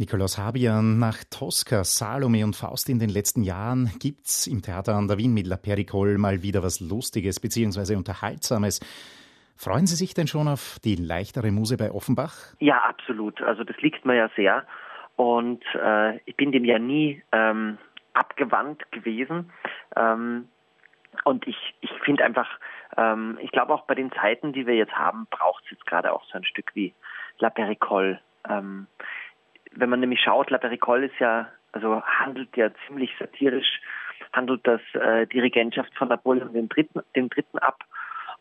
Nikolaus Habian, nach Tosca, Salome und Faust in den letzten Jahren gibt's im Theater an der Wien mit La Pericole mal wieder was Lustiges bzw. Unterhaltsames. Freuen Sie sich denn schon auf die leichtere Muse bei Offenbach? Ja, absolut. Also das liegt mir ja sehr. Und äh, ich bin dem ja nie ähm, abgewandt gewesen. Ähm, und ich, ich finde einfach, ähm, ich glaube auch bei den Zeiten, die wir jetzt haben, braucht es jetzt gerade auch so ein Stück wie La Pericole. Ähm, wenn man nämlich schaut, La Pericole ist ja, also handelt ja ziemlich satirisch, handelt das äh, die Regentschaft von Napoleon den Dritten, den Dritten ab.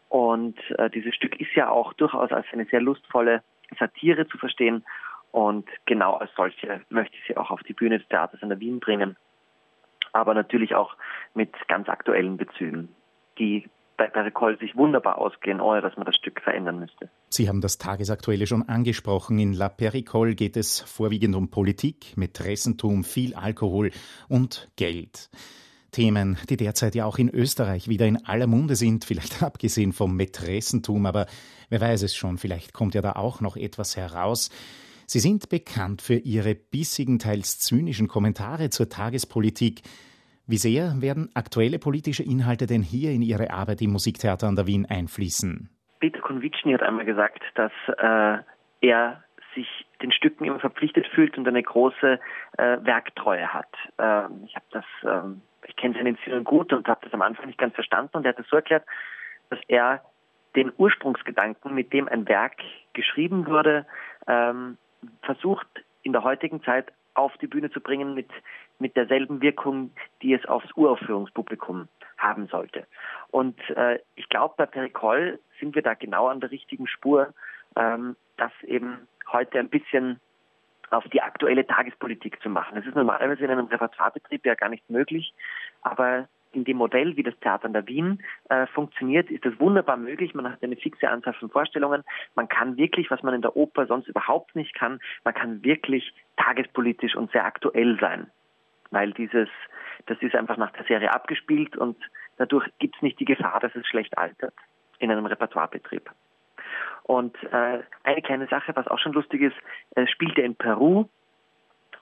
Und äh, dieses Stück ist ja auch durchaus als eine sehr lustvolle Satire zu verstehen. Und genau als solche möchte ich sie auch auf die Bühne des Theaters in der Wien bringen. Aber natürlich auch mit ganz aktuellen Bezügen, die bei Pericol sich wunderbar ausgehen, ohne dass man das Stück verändern müsste. Sie haben das Tagesaktuelle schon angesprochen. In La Pericole geht es vorwiegend um Politik, Mätressentum, viel Alkohol und Geld. Themen, die derzeit ja auch in Österreich wieder in aller Munde sind, vielleicht abgesehen vom Mätressentum, aber wer weiß es schon, vielleicht kommt ja da auch noch etwas heraus. Sie sind bekannt für ihre bissigen, teils zynischen Kommentare zur Tagespolitik. Wie sehr werden aktuelle politische Inhalte denn hier in Ihre Arbeit im Musiktheater an der Wien einfließen? Peter Konvitschny hat einmal gesagt, dass äh, er sich den Stücken immer verpflichtet fühlt und eine große äh, Werktreue hat. Ähm, ich habe das, ähm, ich kenne seinen Stil gut und habe das am Anfang nicht ganz verstanden und er hat das so erklärt, dass er den Ursprungsgedanken, mit dem ein Werk geschrieben wurde, ähm, versucht in der heutigen Zeit auf die Bühne zu bringen mit, mit derselben Wirkung, die es aufs Uraufführungspublikum haben sollte. Und äh, ich glaube, bei Pericol sind wir da genau an der richtigen Spur, ähm, das eben heute ein bisschen auf die aktuelle Tagespolitik zu machen. Das ist normalerweise in einem Repertoirebetrieb ja gar nicht möglich, aber in dem Modell, wie das Theater in der Wien äh, funktioniert, ist das wunderbar möglich. Man hat eine fixe Anzahl von Vorstellungen. Man kann wirklich, was man in der Oper sonst überhaupt nicht kann, man kann wirklich tagespolitisch und sehr aktuell sein. Weil dieses, das ist einfach nach der Serie abgespielt und dadurch gibt es nicht die Gefahr, dass es schlecht altert in einem Repertoirebetrieb. Und äh, eine kleine Sache, was auch schon lustig ist, äh, spielt er in Peru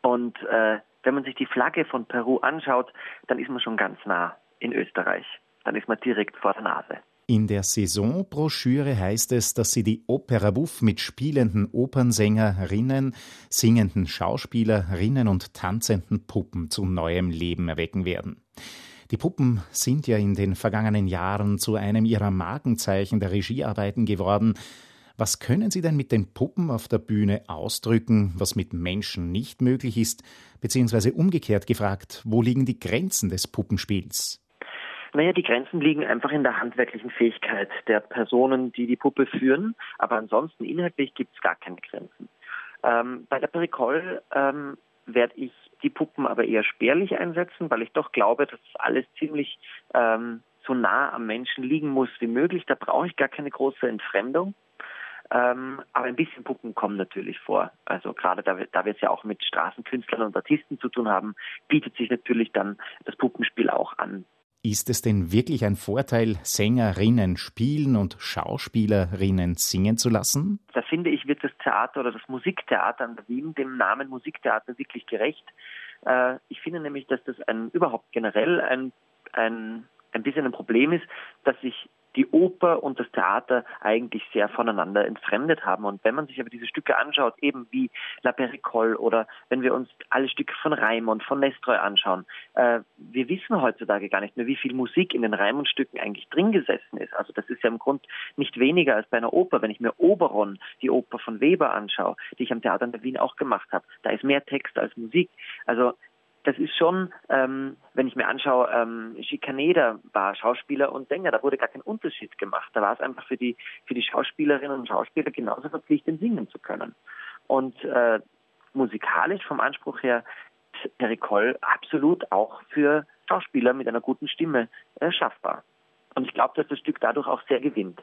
und äh, wenn man sich die Flagge von Peru anschaut, dann ist man schon ganz nah in Österreich. Dann ist man direkt vor der Nase. In der Saisonbroschüre heißt es, dass sie die Opera Buff mit spielenden Opernsängerinnen, singenden Schauspielerinnen und tanzenden Puppen zu neuem Leben erwecken werden. Die Puppen sind ja in den vergangenen Jahren zu einem ihrer Markenzeichen der Regiearbeiten geworden. Was können Sie denn mit den Puppen auf der Bühne ausdrücken, was mit Menschen nicht möglich ist? Beziehungsweise umgekehrt gefragt, wo liegen die Grenzen des Puppenspiels? Naja, die Grenzen liegen einfach in der handwerklichen Fähigkeit der Personen, die die Puppe führen. Aber ansonsten inhaltlich gibt es gar keine Grenzen. Ähm, bei der Pericole ähm, werde ich die Puppen aber eher spärlich einsetzen, weil ich doch glaube, dass alles ziemlich ähm, so nah am Menschen liegen muss wie möglich. Da brauche ich gar keine große Entfremdung. Ähm, aber ein bisschen Puppen kommen natürlich vor. Also gerade da, da wir es ja auch mit Straßenkünstlern und Artisten zu tun haben, bietet sich natürlich dann das Puppenspiel auch an. Ist es denn wirklich ein Vorteil, Sängerinnen spielen und Schauspielerinnen singen zu lassen? Da finde ich, wird das Theater oder das Musiktheater an der Wien dem Namen Musiktheater wirklich gerecht. Äh, ich finde nämlich, dass das ein überhaupt generell ein, ein, ein bisschen ein Problem ist, dass sich die Oper und das Theater eigentlich sehr voneinander entfremdet haben. Und wenn man sich aber diese Stücke anschaut, eben wie La Pericole oder wenn wir uns alle Stücke von Raimund, von Nestroy anschauen, äh, wir wissen heutzutage gar nicht mehr, wie viel Musik in den Raimund-Stücken eigentlich drin gesessen ist. Also das ist ja im Grund nicht weniger als bei einer Oper. Wenn ich mir Oberon, die Oper von Weber anschaue, die ich am Theater in Wien auch gemacht habe, da ist mehr Text als Musik. Also das ist schon, ähm, wenn ich mir anschaue, ähm, Schikaneder war Schauspieler und Sänger, da wurde gar kein Unterschied gemacht. Da war es einfach für die, für die Schauspielerinnen und Schauspieler genauso verpflichtend, singen zu können. Und äh, musikalisch vom Anspruch her Pericol absolut auch für Schauspieler mit einer guten Stimme äh, schaffbar. Und ich glaube, dass das Stück dadurch auch sehr gewinnt.